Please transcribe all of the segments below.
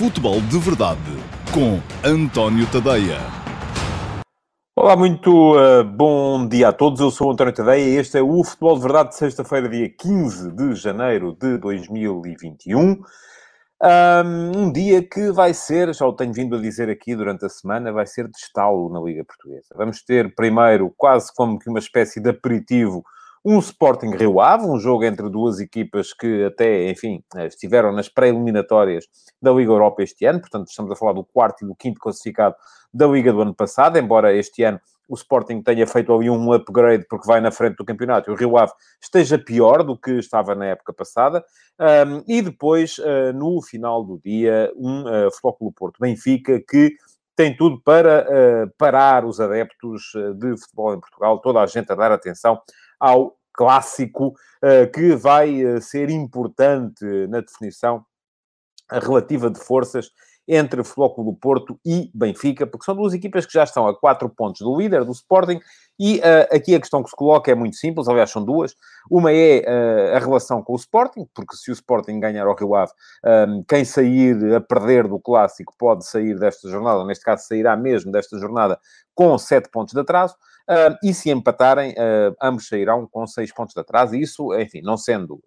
Futebol de Verdade com António Tadeia. Olá, muito uh, bom dia a todos. Eu sou António Tadeia e este é o Futebol de Verdade de sexta-feira, dia 15 de janeiro de 2021. Um, um, dia que vai ser, já o tenho vindo a dizer aqui durante a semana, vai ser de estalo na Liga Portuguesa. Vamos ter primeiro, quase como que uma espécie de aperitivo, um Sporting Rio Ave, um jogo entre duas equipas que até, enfim, estiveram nas pré-eliminatórias da Liga Europa este ano, portanto estamos a falar do quarto e do quinto classificado da Liga do ano passado, embora este ano o Sporting tenha feito ali um upgrade porque vai na frente do campeonato e o Rio Ave esteja pior do que estava na época passada. Um, e depois, uh, no final do dia, um uh, Futebol Porto Benfica que tem tudo para uh, parar os adeptos de futebol em Portugal, toda a gente a dar atenção ao clássico uh, que vai uh, ser importante na definição relativa de forças entre Futebol do Porto e Benfica, porque são duas equipas que já estão a quatro pontos do líder, do Sporting, e uh, aqui a questão que se coloca é muito simples, aliás são duas. Uma é uh, a relação com o Sporting, porque se o Sporting ganhar ao Rio Ave, um, quem sair a perder do Clássico pode sair desta jornada, neste caso sairá mesmo desta jornada com sete pontos de atraso. Uh, e se empatarem, uh, ambos sairão com seis pontos de atraso. Isso, enfim, não sendo uh,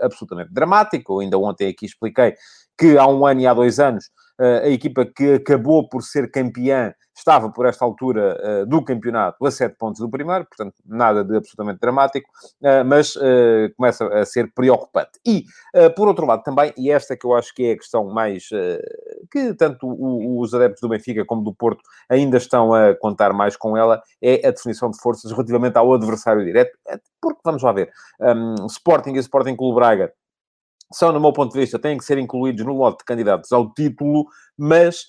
absolutamente dramático, ainda ontem aqui expliquei que há um ano e há dois anos a equipa que acabou por ser campeã estava por esta altura uh, do campeonato a sete pontos do primeiro, portanto, nada de absolutamente dramático, uh, mas uh, começa a ser preocupante. E, por outro lado, também, e esta que eu acho que é a questão mais que tanto o, os adeptos do Benfica como do Porto ainda estão a contar mais com ela, é a definição de forças relativamente ao adversário direto, porque vamos lá ver, um, Sporting e Sporting Clube Braga são, no meu ponto de vista, têm que ser incluídos no lote de candidatos ao título, mas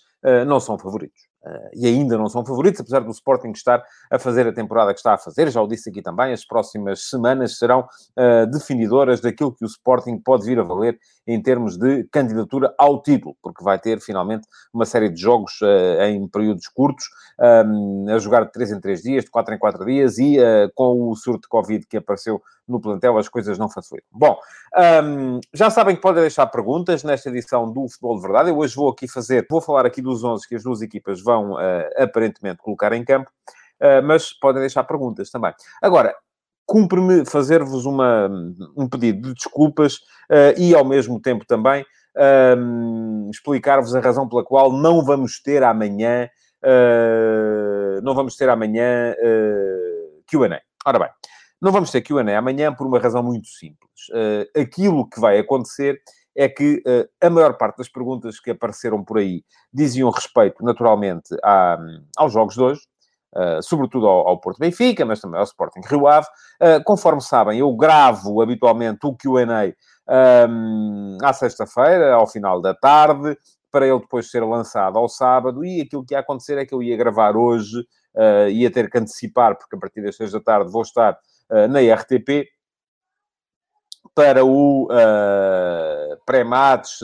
não são favoritos. Uh, e ainda não são favoritos, apesar do Sporting estar a fazer a temporada que está a fazer. Já o disse aqui também, as próximas semanas serão uh, definidoras daquilo que o Sporting pode vir a valer em termos de candidatura ao título, porque vai ter finalmente uma série de jogos uh, em períodos curtos, um, a jogar de 3 em 3 dias, de 4 em 4 dias, e com o surto de Covid que apareceu no plantel, as coisas não facilitam. Bom, um, já sabem que podem deixar perguntas nesta edição do Futebol de Verdade. Eu hoje vou aqui fazer, vou falar aqui dos 11 que as duas equipas vão uh, aparentemente colocar em campo, uh, mas podem deixar perguntas também. Agora, cumpre-me fazer-vos um pedido de desculpas uh, e, ao mesmo tempo, também um, explicar-vos a razão pela qual não vamos ter amanhã, não vamos ter amanhã Q&A. Ora bem, não vamos ter Q&A amanhã por uma razão muito simples. Uh, aquilo que vai acontecer é que uh, a maior parte das perguntas que apareceram por aí diziam respeito, naturalmente, à, aos jogos de hoje, uh, sobretudo ao, ao, Porto Benfica, mas também ao Sporting Rio Ave. Uh, conforme sabem, eu gravo habitualmente o Q&A um, à sexta-feira, ao final da tarde, para ele depois ser lançado ao sábado, e aquilo que ia acontecer é que eu ia gravar hoje, ia ter que antecipar, porque a partir das seis da tarde vou estar na RTP para o uh, pré-mates,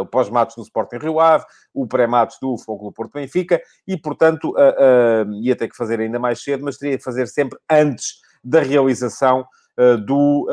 o pós-mates do Sporting Rio Ave, o pré-mates do Fogo do Porto Benfica, e, portanto, uh, uh, ia ter que fazer ainda mais cedo, mas teria que fazer sempre antes da realização do,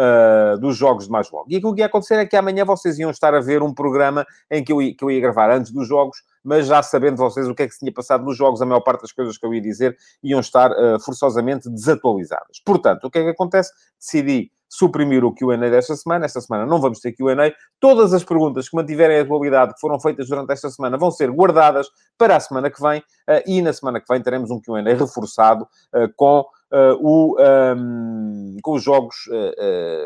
dos jogos de mais logo. E aquilo que ia acontecer é que amanhã vocês iam estar a ver um programa em que eu ia, que eu ia gravar antes dos jogos, mas já sabendo vocês o que é que se tinha passado nos jogos, a maior parte das coisas que eu ia dizer iam estar forçosamente desatualizadas. Portanto, o que é que acontece? Decidi suprimir o Q&A desta semana. Esta semana não vamos ter Q&A. Todas as perguntas que mantiverem a atualidade, que foram feitas durante esta semana, vão ser guardadas para a semana que vem. Uh, e na semana que vem teremos um Q&A reforçado uh, com uh, o, um, com os jogos,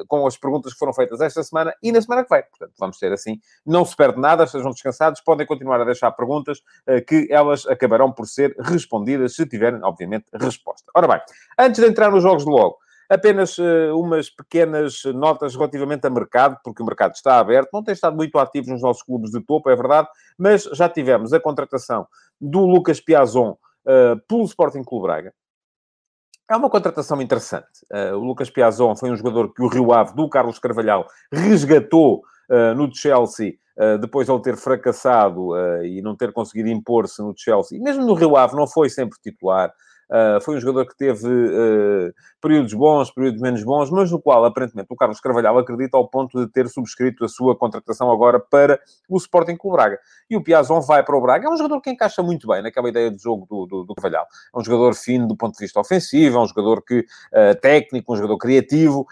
com as perguntas que foram feitas esta semana e na semana que vem. Portanto, vamos ter assim. Não se perde nada, estejam descansados, podem continuar a deixar perguntas que elas acabarão por ser respondidas, se tiverem, obviamente, resposta. Ora bem, antes de entrar nos jogos de logo, apenas uh, umas pequenas notas relativamente a mercado, porque o mercado está aberto, não tem estado muito ativo nos nossos clubes de topo, é verdade, mas já tivemos a contratação do Lucas Piazon uh, pelo Sporting Clube Braga. É uma contratação interessante. Uh, o Lucas Piazon foi um jogador que o Rio Ave, do Carlos Carvalhal, resgatou uh, no Chelsea, uh, depois de ele ter fracassado e não ter conseguido impor-se no Chelsea. E mesmo no Rio Ave não foi sempre titular. Uh, foi um jogador que teve uh, períodos bons, períodos menos bons, mas no qual, aparentemente, o Carlos Carvalhal acredita ao ponto de ter subscrito a sua contratação agora para o Sporting Clube Braga. E o Piazon vai para o Braga. É um jogador que encaixa muito bem naquela ideia de jogo do, do, do Carvalhal. É um jogador fino do ponto de vista ofensivo, é um jogador que, uh, técnico, um jogador criativo,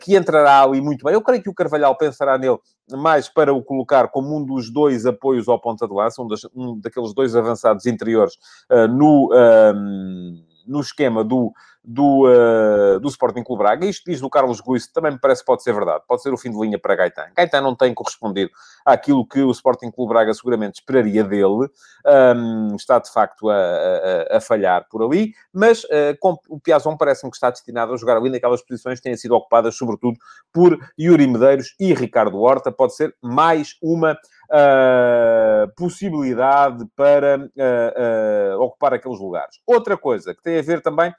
que entrará ali muito bem. Eu creio que o Carvalhal pensará nele mais para o colocar como um dos dois apoios ao ponta de lança, um, das, um daqueles dois avançados interiores uh, no, uh, no esquema do, do, uh, do Sporting Clube Braga. Isto diz do Carlos Guiz, também me parece que pode ser verdade. Pode ser o fim de linha para Gaetan. Gaetan não tem correspondido àquilo que o Sporting Clube Braga seguramente esperaria dele. Um, está, de facto, a, a, a, falhar por ali. Mas uh, com, o Piazon parece-me que está destinado a jogar ali naquelas posições que têm sido ocupadas, sobretudo, por Yuri Medeiros e Ricardo Horta. Pode ser mais uma uh, possibilidade para uh, ocupar aqueles lugares. Outra coisa que tem a ver também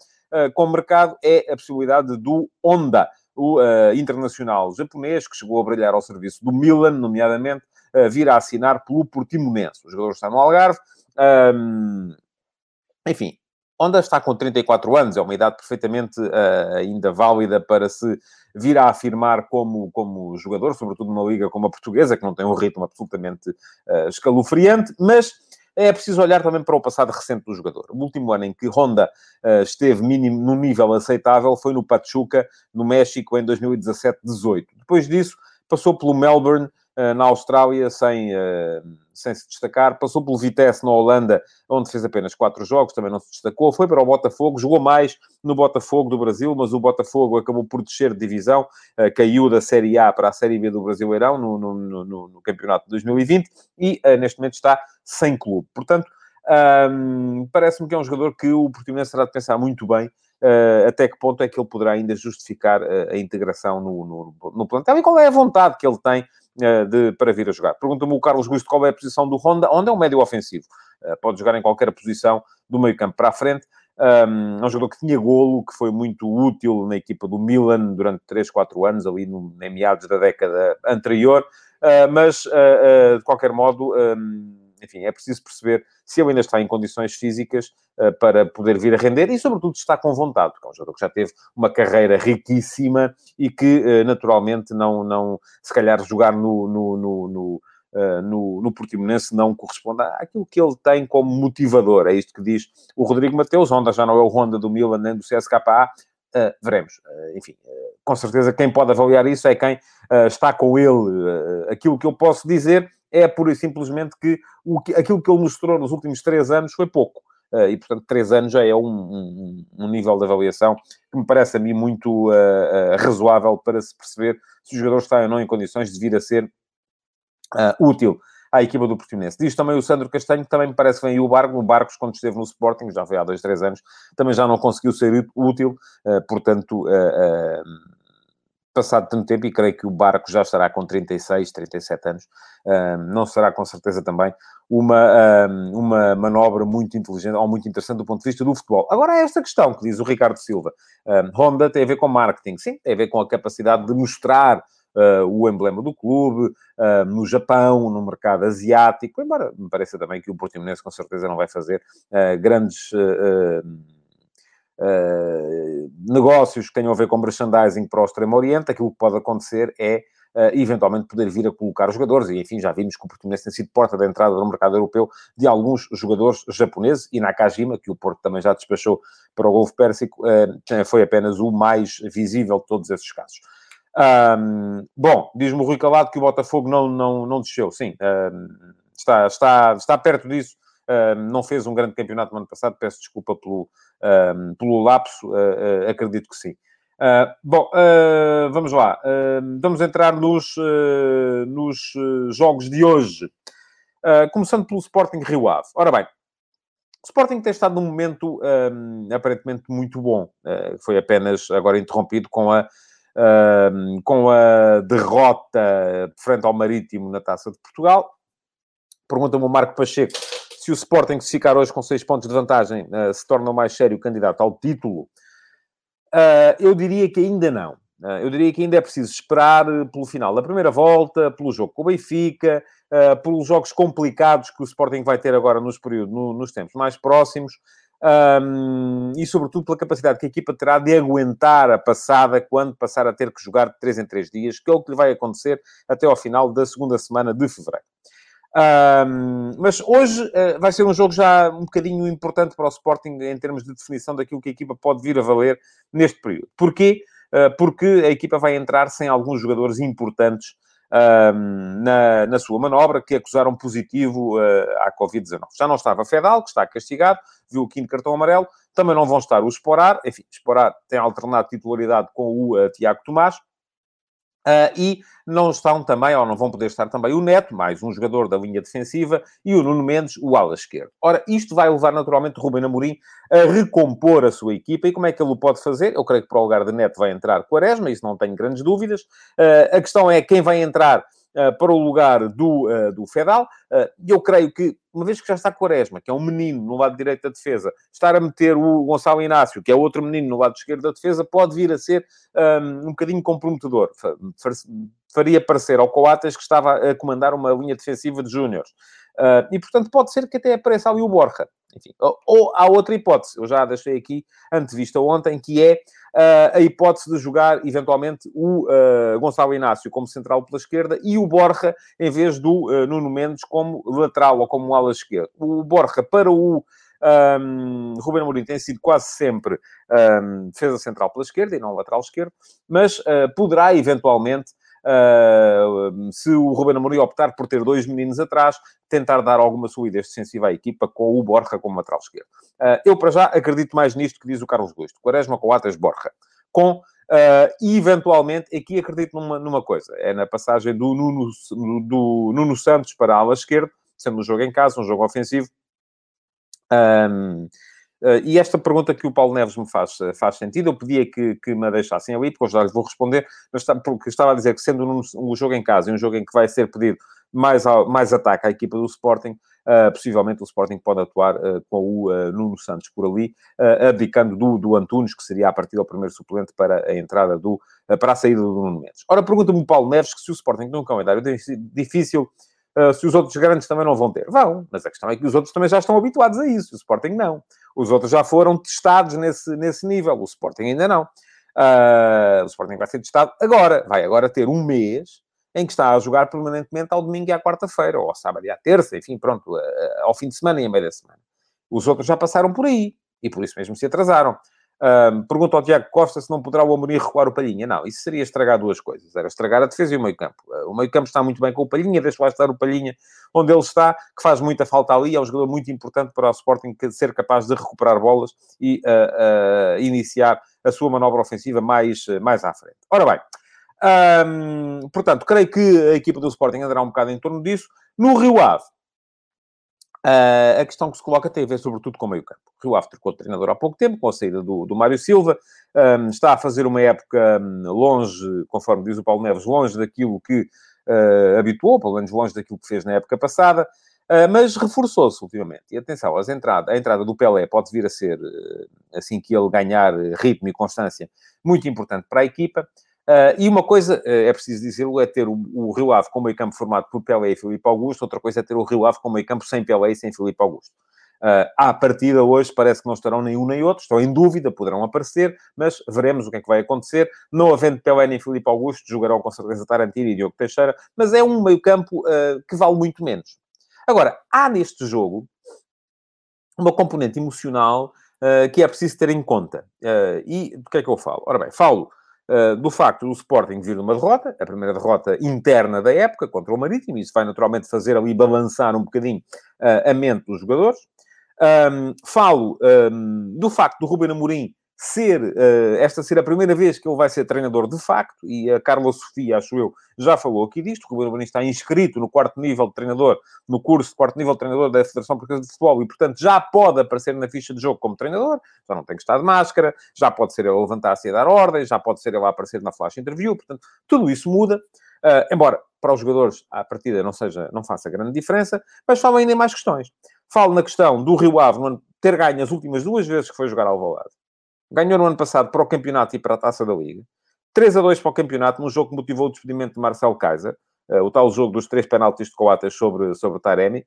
com o mercado é a possibilidade do Honda, o internacional japonês, que chegou a brilhar ao serviço do Milan, nomeadamente, vir a assinar pelo Portimonense. O jogador está no Algarve. Um, enfim, Honda está com 34 anos, é uma idade perfeitamente uh, ainda válida para se vir a afirmar como, como jogador, sobretudo numa liga como a portuguesa, que não tem um ritmo absolutamente uh, escalofriante, mas é preciso olhar também para o passado recente do jogador. O último ano em que Honda uh, esteve mínimo, nível aceitável foi no Pachuca, no México, em 2017-18. Depois disso, passou pelo Melbourne, na Austrália, sem sem se destacar. Passou pelo Vitesse na Holanda, onde fez apenas quatro jogos, também não se destacou. Foi para o Botafogo, jogou mais no Botafogo do Brasil, mas o Botafogo acabou por descer de divisão, uh, caiu da Série A para a Série B do Brasileirão no, no, no, no campeonato de 2020 e neste momento está sem clube. Portanto, parece-me que é um jogador que o Portimonense terá de pensar muito bem uh, até que ponto é que ele poderá ainda justificar uh, a integração no, no, no plantel e qual é a vontade que ele tem de, para vir a jogar. Pergunta-me o Carlos Gusto qual é a posição do Honda. Honda é um médio ofensivo. pode jogar em qualquer posição do meio campo para a frente. Um, é um jogador que tinha golo, que foi muito útil na equipa do Milan durante 3, 4 anos, ali no, em meados da década anterior. mas, de qualquer modo... Um, enfim, é preciso perceber se ele ainda está em condições físicas uh, para poder vir a render e, sobretudo, está com vontade, porque é um jogador que já teve uma carreira riquíssima e que, uh, naturalmente, não, não, se calhar, jogar no, no, no, no Uh, no, no Portimonense não corresponde àquilo que ele tem como motivador. É isto que diz o Rodrigo Mateus. Honda já não é o Honda do Milan nem do CSKA. Uh, veremos. Uh, enfim, com certeza quem pode avaliar isso é quem está com ele. aquilo que eu posso dizer é pura e simplesmente que, o, aquilo que ele mostrou nos últimos três anos foi pouco. Uh, e, portanto, três anos já é um, um, um, nível de avaliação que me parece a mim muito uh, uh, razoável para se perceber se o jogador está ou não em condições de vir a ser útil à equipa do Portimonense. Diz também o Sandro Castanho, que também me parece bem o Barco. O Barcos, quando esteve no Sporting, já foi há dois, três anos, também já não conseguiu ser útil. portanto, passado tanto tempo, e creio que o Barco já estará com 36, 37 anos, não será com certeza também uma, uma manobra muito inteligente ou muito interessante do ponto de vista do futebol. Agora, é esta questão que diz o Ricardo Silva. Honda tem a ver com marketing, sim, tem a ver com a capacidade de mostrar Uh, o emblema do clube, uh, no Japão, no mercado asiático, embora me pareça também que o Portimonense com certeza não vai fazer uh, grandes uh, negócios que tenham a ver com merchandising para o Extremo Oriente, aquilo que pode acontecer é Uh, eventualmente poder vir a colocar jogadores, e enfim, já vimos que o Portimonense tem sido porta de entrada no mercado europeu de alguns jogadores japoneses, e Nakajima, que o Porto também já despachou para o Golfo Pérsico, uh, foi apenas o mais visível de todos esses casos. Um, bom, diz-me o Rui Calado que o Botafogo não, não, não desceu, sim, um, está, está, está perto disso, não fez um grande campeonato no ano passado, peço desculpa pelo, pelo lapso, uh, uh, acredito que sim. Uh, bom, uh, vamos lá. Uh, vamos entrar nos, nos jogos de hoje. começando pelo Sporting Rio Ave. Ora bem, o Sporting tem estado num momento um, aparentemente muito bom. foi apenas agora interrompido com a, com a derrota frente ao Marítimo na Taça de Portugal. Pergunta-me o Marco Pacheco se o Sporting se ficar hoje com seis pontos de vantagem uh, se torna o mais sério candidato ao título, uh, eu diria que ainda não. Uh, eu diria que ainda é preciso esperar pelo final da primeira volta, pelo jogo com o Benfica, pelos jogos complicados que o Sporting vai ter agora nos, períodos, no, nos tempos mais próximos. um, e sobretudo pela capacidade que a equipa terá de aguentar a passada quando passar a ter que jogar de 3 em 3 dias, que é o que lhe vai acontecer até ao final da segunda semana de fevereiro. Um, mas hoje uh, vai ser um jogo já um bocadinho importante para o Sporting em termos de definição daquilo que a equipa pode vir a valer neste período. Porquê? Uh, porque a equipa vai entrar sem alguns jogadores importantes um, na, na sua manobra que acusaram positivo uh, à Covid-19. Já não estava Fedal, que está castigado, viu o quinto cartão amarelo, também não vão estar o Esporar, enfim, Esporar tem alternado titularidade com o Tiago Tomás, Uh, e não estão também, ou não vão poder estar também, o Neto, mais um jogador da linha defensiva, e o Nuno Mendes, o ala esquerdo. Ora, isto vai levar naturalmente o Rubem Amorim a recompor a sua equipa, e como é que ele o pode fazer? Eu creio que para o lugar de Neto vai entrar Quaresma, isso não tenho grandes dúvidas. Uh, a questão é quem vai entrar para o lugar do, uh, do Fedal. E eu creio que, uma vez que já está Quaresma, que é um menino no lado direito da defesa, estar a meter o Gonçalo Inácio, que é outro menino no lado esquerdo da defesa, pode vir a ser um, um bocadinho comprometedor. Faria parecer ao Coates que estava a comandar uma linha defensiva de júniores. Uh, e, portanto, pode ser que até apareça ali o Borja. Enfim, ou, ou, há outra hipótese, eu já deixei aqui antevista ontem, que é uh, a hipótese de jogar, eventualmente, o uh, Gonçalo Inácio como central pela esquerda e o Borja em vez do Nuno Mendes como lateral ou como ala esquerda. O Borja para o um, Ruben Amorim tem sido quase sempre um, defesa central pela esquerda e não lateral esquerdo, mas uh, poderá eventualmente Uh, se o Ruben Amorim optar por ter dois meninos atrás, tentar dar alguma solidez defensiva à equipa com o Borja como lateral esquerdo. Uh, eu, para já, acredito mais nisto que diz o Carlos Gusto. Quaresma, Coates, Borja. Com, uh, e, eventualmente, aqui acredito numa, numa coisa. É na passagem do Nuno, do Nuno Santos para a ala esquerda, sendo um jogo em casa, um jogo ofensivo. Um, Uh, e esta pergunta que o Paulo Neves me faz, uh, faz sentido. Eu pedia que, que me deixassem ali, porque já lhes vou responder, mas está, porque estava a dizer que sendo um, um, jogo em casa e um jogo em que vai ser pedido mais, mais ataque à equipa do Sporting, uh, possivelmente o Sporting pode atuar com o Nuno Santos por ali, abdicando do, do Antunes, que seria a partir do primeiro suplente para a entrada do, para a saída do Nuno Mendes. Ora, pergunta-me o Paulo Neves que se o Sporting tem um calendário difícil Uh, se os outros grandes também não vão ter. Vão, mas a questão é que os outros também já estão habituados a isso. O Sporting não. Os outros já foram testados nesse, nesse nível. O Sporting ainda não. Uh, o Sporting vai ser testado agora. Vai agora ter um mês em que está a jogar permanentemente ao domingo e à quarta-feira, ou ao sábado e à terça, enfim, pronto, uh, ao fim de semana e a meio da semana. Os outros já passaram por aí. E por isso mesmo se atrasaram. Um, pergunta ao Tiago Costa se não poderá o Amorim recuar o Palhinha. Não, isso seria estragar duas coisas. Era estragar a defesa e o meio-campo. Uh, o meio-campo está muito bem com o Palhinha, deixa lá estar o Palhinha onde ele está, que faz muita falta ali. É um jogador muito importante para o Sporting ser capaz de recuperar bolas e uh, uh, iniciar a sua manobra ofensiva mais, mais à frente. Ora bem, um, portanto, creio que a equipa do Sporting andará um bocado em torno disso. No Rio Ave, Uh, a questão que se coloca tem a ver sobretudo com o meio-campo. O Rio Ave trocou de treinador há pouco tempo, com a saída do, do Mário Silva, um, está a fazer uma época um, longe, conforme diz o Paulo Neves, longe daquilo que uh, habituou, pelo menos longe daquilo que fez na época passada, uh, mas reforçou-se ultimamente. E atenção, as entrada, a entrada do Pelé pode vir a ser, assim que ele ganhar ritmo e constância, muito importante para a equipa. Uh, e uma coisa, uh, é preciso dizê-lo, é ter o, o, Rio Ave com meio campo formado por Pelé e Filipe Augusto, outra coisa é ter o Rio Ave com meio campo sem Pelé e sem Filipe Augusto. Uh, à partida hoje parece que não estarão nem um nem outro, estão em dúvida, poderão aparecer, mas veremos o que é que vai acontecer. Não havendo Pelé nem Filipe Augusto, jogarão com certeza Tarantino e Diogo Teixeira, mas é um meio campo uh, que vale muito menos. Agora, há neste jogo uma componente emocional uh, que é preciso ter em conta. e do que é que eu falo? Ora bem, falo uh, do facto do Sporting vir numa derrota, a primeira derrota interna da época contra o Marítimo, isso vai naturalmente fazer ali balançar um bocadinho uh, a mente dos jogadores. Um, falo um, do facto do Ruben Amorim ser, uh, esta ser a primeira vez que ele vai ser treinador de facto, e a Carla Sofia, acho eu, já falou aqui disto, o Ruben está inscrito no quarto nível de treinador, no curso de quarto nível de treinador da Federação Portuguesa de Futebol, e portanto já pode aparecer na ficha de jogo como treinador, já não tem que estar de máscara, já pode ser ele a levantar-se e a dar ordens, já pode ser ele a aparecer na flash interview, portanto, tudo isso muda, uh, embora para os jogadores à partida não seja, não faça grande diferença, mas falo ainda em mais questões. Falo na questão do Rio Ave ter ganho as últimas duas vezes que foi jogar ao Valado Ganhou no ano passado para o campeonato e para a taça da Liga. 3 a 2 para o campeonato, num jogo que motivou o despedimento de Marcelo Kaiser, uh, o tal jogo dos três penaltis de Coates sobre, sobre Taremi.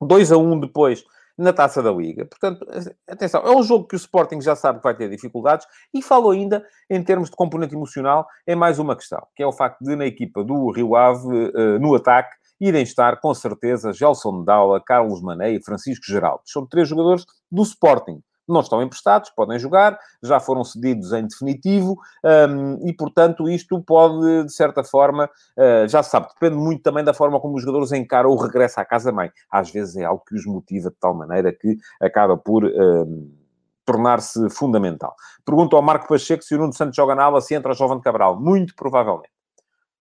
2 a 1 depois na Taça da Liga. Portanto, atenção, é um jogo que o Sporting já sabe que vai ter dificuldades e falo ainda, em termos de componente emocional, é mais uma questão, que é o facto de, na equipa do Rio Ave, uh, no ataque, irem estar, com certeza, Gelson Daula, Carlos Mané e Francisco Geraldo. São três jogadores do Sporting não estão emprestados, podem jogar, já foram cedidos em definitivo um, e, portanto, isto pode, de certa forma, uh, já se sabe, depende muito também da forma como os jogadores encaram o regresso à casa-mãe. Às vezes é algo que os motiva de tal maneira que acaba por. Um, tornar-se fundamental. Pergunto ao Marco Pacheco se o Nuno Santos joga na ala, se entra o Jovem Cabral. Muito provavelmente.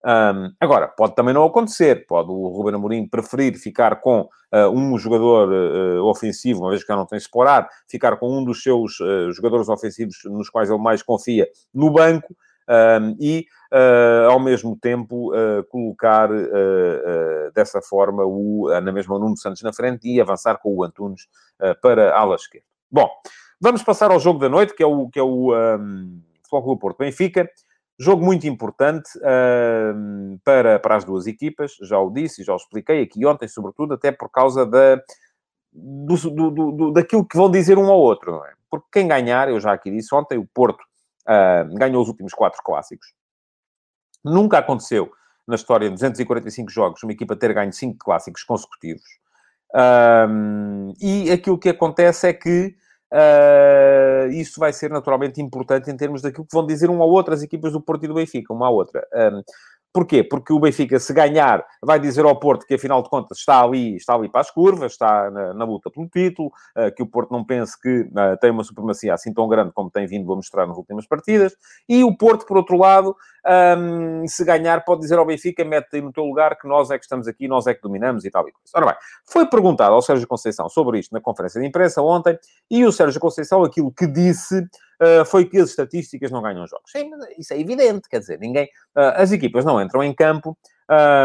Um, agora, pode também não acontecer. Pode o Ruben Amorim preferir ficar com uh, um jogador uh, ofensivo, uma vez que já não tem explorar, ficar com um dos seus uh, jogadores ofensivos nos quais ele mais confia no banco um, e, ao mesmo tempo, colocar dessa forma o, na mesma Nuno Santos na frente e avançar com o Antunes para a ala esquerda. Bom, vamos passar ao jogo da noite, que é o, que é o um, Futebol Porto Benfica. Jogo muito importante uh, para, para as duas equipas, já o disse e já o expliquei aqui ontem, sobretudo, até por causa da, do, do, do, daquilo que vão dizer um ao outro, é? Porque quem ganhar, eu já aqui disse ontem, o Porto uh, ganhou os últimos quatro clássicos. Nunca aconteceu na história de 245 jogos uma equipa ter ganho cinco clássicos consecutivos. E aquilo que acontece é que Uh, isso vai ser naturalmente importante em termos daquilo que vão dizer um ao outro as equipas do Porto e do Benfica, uma à outra. Um, Porquê? Porque o Benfica, se ganhar, vai dizer ao Porto que, afinal de contas, está ali, está ali para as curvas, está na, na luta pelo título, uh, que o Porto não pense que uh, tem uma supremacia assim tão grande como tem vindo a mostrar nas últimas partidas. E o Porto, por outro lado, um, se ganhar, pode dizer ao Benfica, mete aí no teu lugar que nós é que estamos aqui, nós é que dominamos e tal e coisa. Ora bem, foi perguntado ao Sérgio Conceição sobre isto na conferência de imprensa ontem, e o Sérgio Conceição, aquilo que disse uh, foi que as estatísticas não ganham jogos. Sim, isso é evidente, quer dizer, ninguém... Uh, as equipas não entram em campo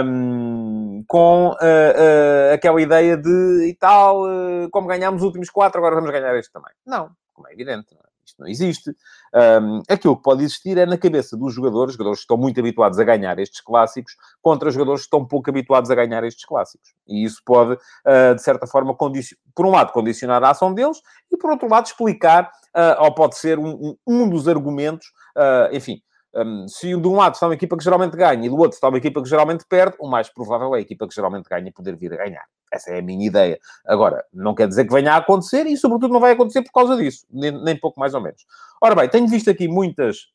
um, com uh, aquela ideia de e tal, como ganhámos os últimos quatro, agora vamos ganhar este também. Não, como é evidente. Não é? Não existe. Um, aquilo que pode existir é na cabeça dos jogadores, jogadores que estão muito habituados a ganhar estes clássicos, contra jogadores que estão pouco habituados a ganhar estes clássicos. E isso pode, uh, de certa forma, por um lado, condicionar a ação deles e, por outro lado, explicar, uh, ou pode ser um, um, um dos argumentos, uh, enfim, um, se de um lado está uma equipa que geralmente ganha e do outro está uma equipa que geralmente perde, o mais provável é a equipa que geralmente ganha poder vir a ganhar. Essa é a minha ideia. Agora, não quer dizer que venha a acontecer e, sobretudo, não vai acontecer por causa disso, nem, nem pouco mais ou menos. Ora bem, tenho visto aqui muitas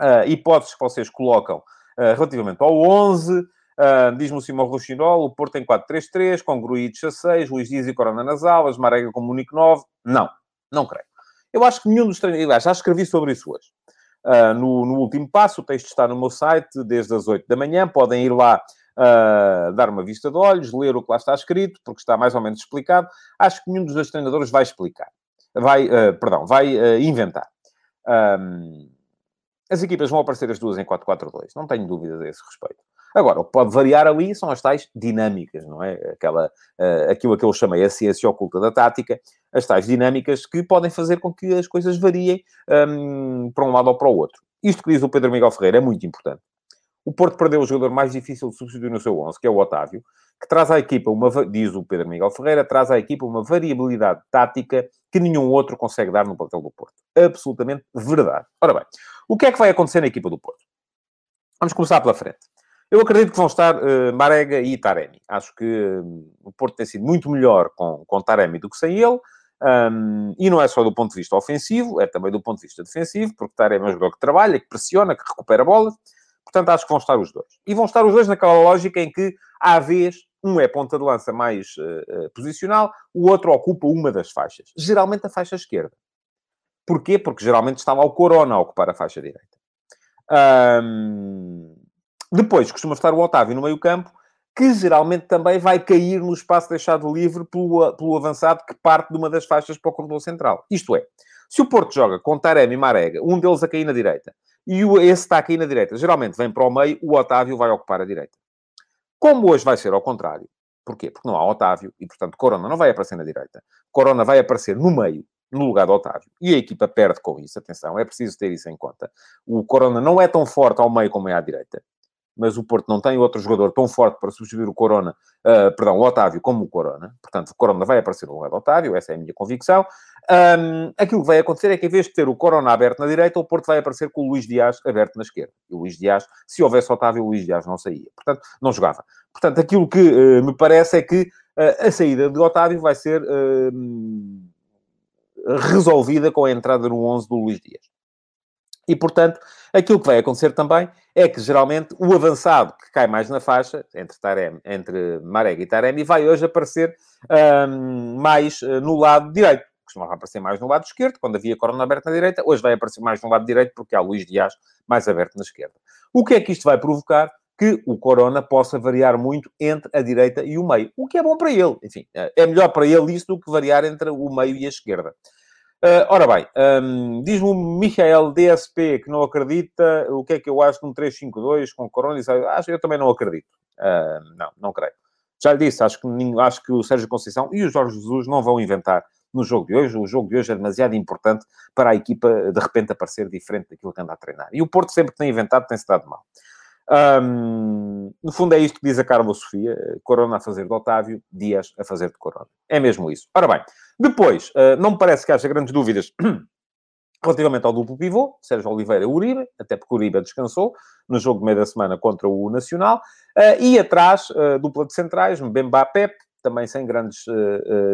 uh, hipóteses que vocês colocam uh, relativamente ao 11. Uh, Diz-me o Simão Rochinol, o Porto tem 4-3-3, com Gruites a 6, Luís Dias e Corona nas alas, Marega com Munique 9. Não, não creio. Eu acho que nenhum dos treinadores... Já escrevi sobre isso hoje. Uh, no, no, último passo. O texto está no meu site desde as 8 da manhã. Podem ir lá uh, dar uma vista de olhos, ler o que lá está escrito, porque está mais ou menos explicado. Acho que nenhum dos dois treinadores vai explicar. Vai, uh, perdão, vai inventar. Um, as equipas vão aparecer as duas em 4-4-2. Não tenho dúvidas a esse respeito. Agora, o que pode variar ali são as tais dinâmicas, não é? Aquela, uh, aquilo que eu chamei a ciência oculta da tática, as tais dinâmicas que podem fazer com que as coisas variem um, para um lado ou para o outro. Isto que diz o Pedro Miguel Ferreira é muito importante. O Porto perdeu o jogador mais difícil de substituir no seu 11, que é o Otávio, que traz à equipa uma, diz o Pedro Miguel Ferreira, traz à equipa uma variabilidade tática que nenhum outro consegue dar no papel do Porto. Absolutamente verdade. Ora bem, o que é que vai acontecer na equipa do Porto? Vamos começar pela frente. Eu acredito que vão estar uh, Marega e Taremi. Acho que uh, o Porto tem sido muito melhor com, com Taremi do que sem ele. Um, e não é só do ponto de vista ofensivo, é também do ponto de vista defensivo, porque Taremi é um jogador que trabalha, que pressiona, que recupera bolas. Portanto, acho que vão estar os dois. E vão estar os dois naquela lógica em que, à vez, um é ponta de lança mais uh, posicional, o outro ocupa uma das faixas. Geralmente a faixa esquerda. Porquê? Porque geralmente está lá o Corona a ocupar a faixa direita. Um, depois costuma estar o Otávio no meio-campo, que geralmente também vai cair no espaço deixado livre pelo, pelo avançado que parte de uma das faixas para o corredor central. Isto é, se o Porto joga com Taremi e Marega, um deles a cair na direita, e esse está a cair na direita, geralmente vem para o meio, o Otávio vai ocupar a direita. Como hoje vai ser ao contrário, porquê? Porque não há Otávio e, portanto, Corona não vai aparecer na direita. Corona vai aparecer no meio, no lugar do Otávio. E a equipa perde com isso, atenção, é preciso ter isso em conta. O Corona não é tão forte ao meio como é à direita. Mas o Porto não tem outro jogador tão forte para substituir o Corona, uh, perdão, o Otávio como o Corona. Portanto, o Corona vai aparecer no lugar do Otávio, essa é a minha convicção. Um, aquilo que vai acontecer é que, em vez de ter o Corona aberto na direita, o Porto vai aparecer com o Luís Dias aberto na esquerda. E o Luís Dias, se houvesse Otávio, o Luís Dias não saía. Portanto, não jogava. Portanto, aquilo que uh, me parece é que uh, a saída de Otávio vai ser resolvida com a entrada no 11 do Luís Dias. E, portanto, aquilo que vai acontecer também é que, geralmente, o avançado que cai mais na faixa, entre, Taremi, entre Marega e Taremi, vai hoje aparecer um, mais no lado direito costumava aparecer mais no lado esquerdo, quando havia Corona aberto na direita, hoje vai aparecer mais no lado direito, porque há Luís Dias mais aberto na esquerda. O que é que isto vai provocar? Que o Corona possa variar muito entre a direita e o meio, o que é bom para ele. Enfim, é melhor para ele isso do que variar entre o meio e a esquerda. Uh, ora bem, um, diz-me o Michael DSP que não acredita. O que é que eu acho num 352 com Corona? Acho, eu também não acredito. Uh, não, não creio. Já lhe disse, acho que, acho que o Sérgio Conceição e o Jorge Jesus não vão inventar no jogo de hoje. O jogo de hoje é demasiado importante para a equipa, de repente, aparecer diferente daquilo que anda a treinar. E o Porto sempre que tem inventado tem-se dado mal. Um, no fundo é isto que diz a Carla Sofia, Corona a fazer de Otávio, Dias a fazer de Corona. É mesmo isso. Ora bem, depois, uh, não me parece que haja grandes dúvidas relativamente ao duplo pivô, Sérgio Oliveira Uribe, até porque Uribe descansou no jogo de meio da semana contra o Nacional, uh, e atrás, uh, dupla de centrais, Mbemba Pep, também sem grandes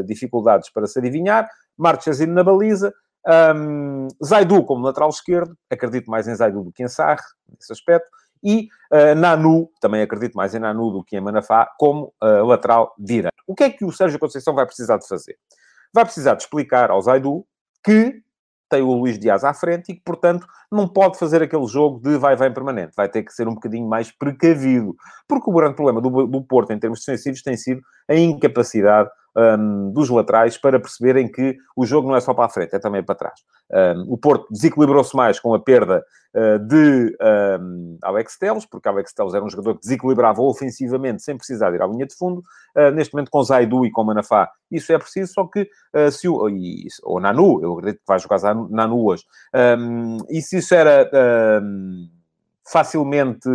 dificuldades para se adivinhar. Marchesino na baliza. Um, Zaidu como lateral esquerdo. Acredito mais em Zaidu do que em Sarre, nesse aspecto. E uh, Nanu, também acredito mais em Nanu do que em Manafá, como lateral direito. O que é que o Sérgio Conceição vai precisar de fazer? Vai precisar de explicar ao Zaidu que tem o Luís Dias à frente e que, portanto, não pode fazer aquele jogo de vai-vem permanente. Vai ter que ser um bocadinho mais precavido. Porque o grande problema do, do Porto, em termos defensivos, tem sido a incapacidade um, dos laterais para perceberem que o jogo não é só para a frente, é também para trás. Um, o Porto desequilibrou-se mais com a perda uh, de um, Alex Telles, porque Alex Telles era um jogador que desequilibrava ofensivamente sem precisar de ir à linha de fundo. Uh, neste momento, com Zaidu e com Manafá, isso é preciso, só que uh, se o... E, ou Nanu, eu acredito que vai jogar Nanu hoje. e se isso era facilmente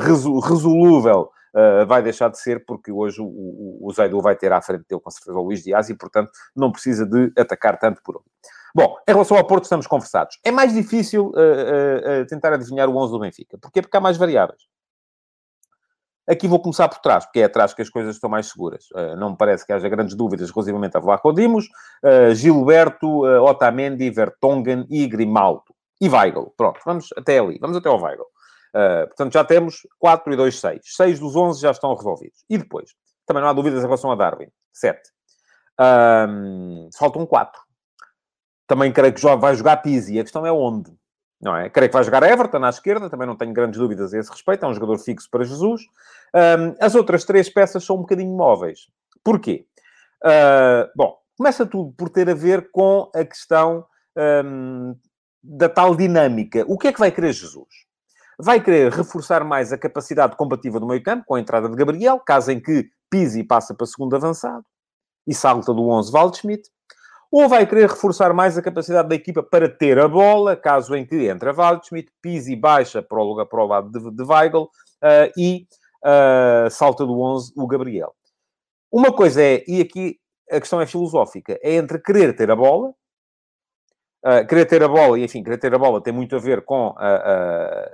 resolúvel uh, vai deixar de ser, porque hoje o, o, o Zaidu vai ter à frente dele, com certeza, o Luís Dias, e, portanto, não precisa de atacar tanto por onde. Bom, em relação ao Porto, estamos conversados. É mais difícil uh, uh, tentar adivinhar o 11 do Benfica. Porquê? Porque há mais variáveis. Aqui vou começar por trás, porque é atrás que as coisas estão mais seguras. Uh, não me parece que haja grandes dúvidas relativamente a Vlaco Dimos, uh, Gilberto, uh, Otamendi, Vertonghen e Grimaldo. E Weigl. Pronto, vamos até ali. Vamos até ao Weigl. Uh, portanto, já temos 4 e 2, 6. 6 dos 11 já estão resolvidos. E depois? Também não há dúvidas em relação a Darwin. 7. Um, faltam 4. Também creio que vai jogar Pizzi. A questão é onde. Não é? Creio que vai jogar Everton à esquerda. Também não tenho grandes dúvidas a esse respeito. É um jogador fixo para Jesus. Um, as outras três peças são um bocadinho móveis. Porquê? Uh, bom, começa tudo por ter a ver com a questão um, da tal dinâmica. O que é que vai querer Jesus? Vai querer reforçar mais a capacidade combativa do meio campo, com a entrada de Gabriel, caso em que Pizzi passa para segundo avançado e salta do 11 Waldschmidt. Ou vai querer reforçar mais a capacidade da equipa para ter a bola, caso em que entra Waldschmidt, Pizzi baixa para o, para o lado de, de Weigl uh, e uh, salta do 11 o Gabriel. Uma coisa é, e aqui a questão é filosófica, é entre querer ter a bola, uh, querer ter a bola, e enfim, querer ter a bola tem muito a ver com a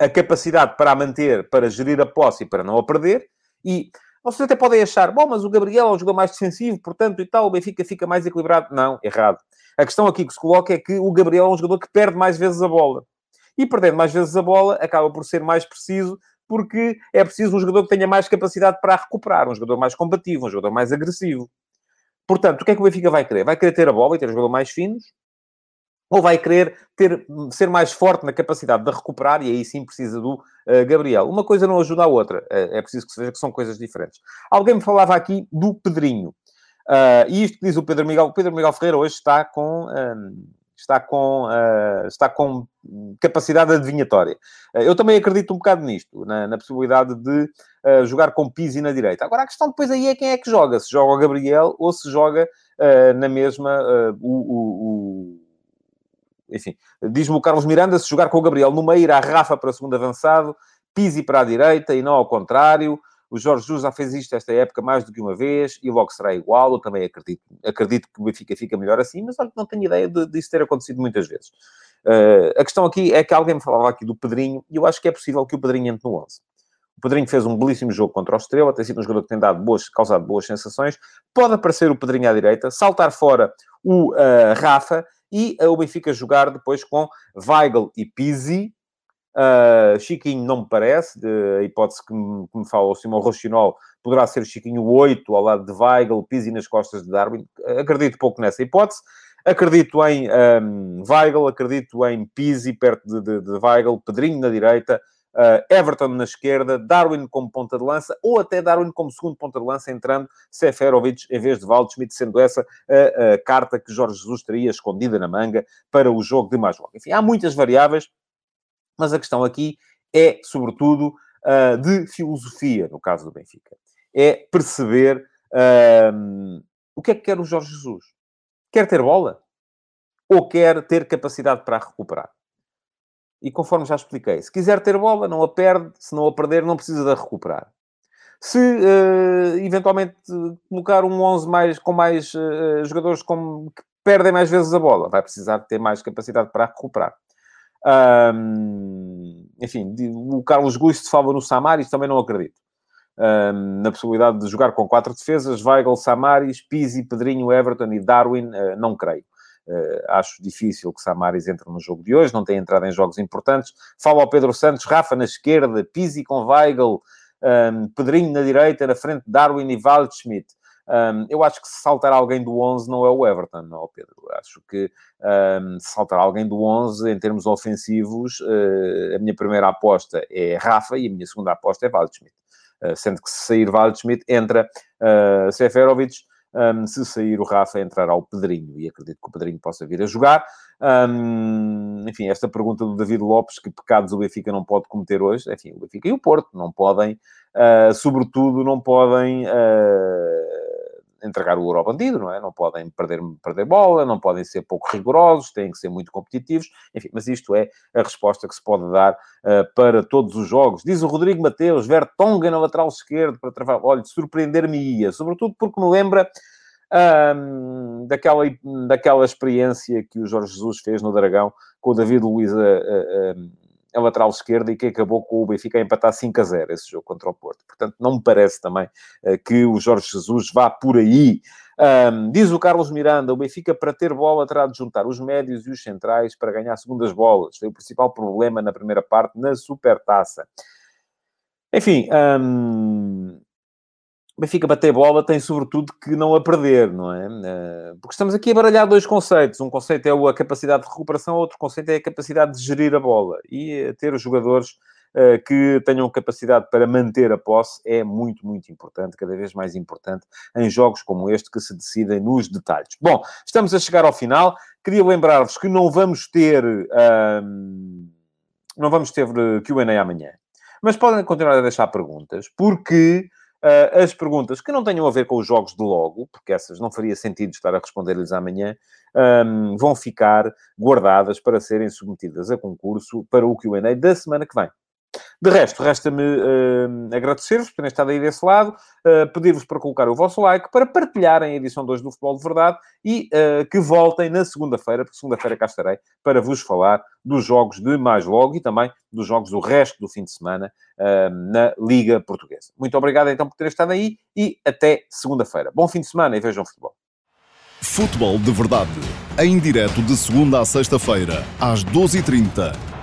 a capacidade para a manter, para gerir a posse e para não a perder. E vocês até podem achar, bom, mas o Gabriel é um jogador mais defensivo, portanto, e tal, o Benfica fica mais equilibrado. Não, errado. A questão aqui que se coloca é que o Gabriel é um jogador que perde mais vezes a bola. E perdendo mais vezes a bola, acaba por ser mais preciso, porque é preciso um jogador que tenha mais capacidade para recuperar, um jogador mais combativo, um jogador mais agressivo. Portanto, o que é que o Benfica vai querer? Vai querer ter a bola e ter um jogador mais finos, ou vai querer ter, ser mais forte na capacidade de recuperar, e aí sim precisa do uh, Gabriel. Uma coisa não ajuda a outra, uh, é preciso que se veja que são coisas diferentes. Alguém me falava aqui do Pedrinho, uh, e isto diz o Pedro Miguel, o Pedro Miguel Ferreira hoje está com... Um, está com, está com capacidade adivinhatória. Eu também acredito um bocado nisto, na, na possibilidade de jogar com Pizzi na direita. Agora, a questão depois aí é quem é que joga. Se joga o Gabriel ou se joga na mesma o, o, enfim, diz-me o Carlos Miranda, se jogar com o Gabriel no meio, irá Rafa para segundo avançado, Pizzi para a direita e não ao contrário. O Jorge Jesus já fez isto esta época mais do que uma vez e logo será igual. Eu também acredito, acredito que o Benfica fica melhor assim, mas olha, não tenho ideia de, disso ter acontecido muitas vezes. Uh, a questão aqui é que alguém me falava aqui do Pedrinho e eu acho que é possível que o Pedrinho entre no 11. O Pedrinho fez um belíssimo jogo contra o Estrela, tem sido um jogador que tem dado boas, causado boas sensações. Pode aparecer o Pedrinho à direita, saltar fora o uh, Rafa e o Benfica jogar depois com Weigl e Pizzi, Uh, Chiquinho não me parece, a hipótese que me, que me fala o Simão Rochinol poderá ser Chiquinho 8 ao lado de Weigl, Pizzi nas costas de Darwin. Acredito pouco nessa hipótese. Acredito em um, Weigl, acredito em Pizzi perto de, de, de Weigl, Pedrinho na direita, uh, Everton na esquerda, Darwin como ponta de lança, ou até Darwin como segundo ponta de lança, entrando Seferovic em vez de Waldschmidt, sendo essa a, a carta que Jorge Jesus teria escondida na manga para o jogo de mais logo. Enfim, há muitas variáveis mas a questão aqui é, sobretudo, uh, de filosofia, no caso do Benfica. É perceber uh, o que é que quer o Jorge Jesus. Quer ter bola? Ou quer ter capacidade para recuperar? E conforme já expliquei, se quiser ter bola, não a perde. Se não a perder, não precisa de recuperar. Se uh, eventualmente colocar um 11 mais, com mais uh, jogadores com, que perdem mais vezes a bola, vai precisar ter mais capacidade para recuperar. Um, enfim, o Carlos Guisto fala no Samaris, também não acredito. Um, na possibilidade de jogar com quatro defesas, Weigl, Samaris, Pizzi, Pedrinho, Everton e Darwin, uh, não creio. Uh, acho difícil que Samaris entre no jogo de hoje, não tem entrado em jogos importantes. Fala ao Pedro Santos, Rafa na esquerda, Pizzi com Weigl, um, Pedrinho na direita, na frente Darwin e Waldschmidt. Um, eu acho que se saltar alguém do 11 não é o Everton, não, Pedro. Acho que um, se saltar alguém do 11 em termos ofensivos, uh, a minha primeira aposta é Rafa e a minha segunda aposta é Waldschmidt. Uh, sendo que se sair Waldschmidt, entra uh, Seferovic. Um, se sair o Rafa, entrará o Pedrinho, e acredito que o Pedrinho possa vir a jogar. Um, enfim, esta pergunta do David Lopes, que pecados o Benfica não pode cometer hoje, enfim, o Benfica e o Porto não podem, uh, sobretudo, não podem uh, entregar o ouro ao bandido, não é? Não podem perder, perder bola, não podem ser pouco rigorosos, têm que ser muito competitivos, enfim, mas isto é a resposta que se pode dar uh, para todos os jogos. Diz o Rodrigo Mateus, Vertonghen na lateral esquerdo para travar, olha, surpreender-me-ia, sobretudo porque me lembra um, daquela, daquela experiência que o Jorge Jesus fez no Dragão com o David Luiz a, a, a a lateral esquerda e que acabou com o Benfica a empatar 5 a 0 esse jogo contra o Porto. Portanto, não me parece também uh, que o Jorge Jesus vá por aí. Um, diz o Carlos Miranda, o Benfica para ter bola terá de juntar os médios e os centrais para ganhar segundas bolas. Foi o principal problema na primeira parte na Supertaça. Enfim, o Benfica bater bola tem sobretudo que não a perder, não é? Eh, porque estamos aqui a baralhar dois conceitos. Um conceito é a capacidade de recuperação, outro conceito é a capacidade de gerir a bola. E eh, ter os jogadores eh, que tenham capacidade para manter a posse é muito, muito importante, cada vez mais importante, em jogos como este que se decidem nos detalhes. Bom, estamos a chegar ao final. Queria lembrar-vos que não vamos ter... Não vamos ter Q&A amanhã. Mas podem continuar a deixar perguntas, porque Uh, as perguntas que não tenham a ver com os jogos de logo, porque essas não faria sentido estar a responder-lhes amanhã, um, vão ficar guardadas para serem submetidas a concurso para o QA da semana que vem. De resto, resta-me uh, agradecer-vos por terem estado aí desse lado, uh, pedir-vos para colocar o vosso like, para partilharem a edição 2 do Futebol de Verdade e uh, que voltem na segunda-feira, porque segunda-feira cá estarei para vos falar dos jogos de mais logo e também dos jogos do resto do fim de semana na Liga Portuguesa. Muito obrigado então por terem estado aí e até segunda-feira. Bom fim de semana e vejam futebol. Futebol de Verdade, em direto de segunda a sexta-feira, às 12h30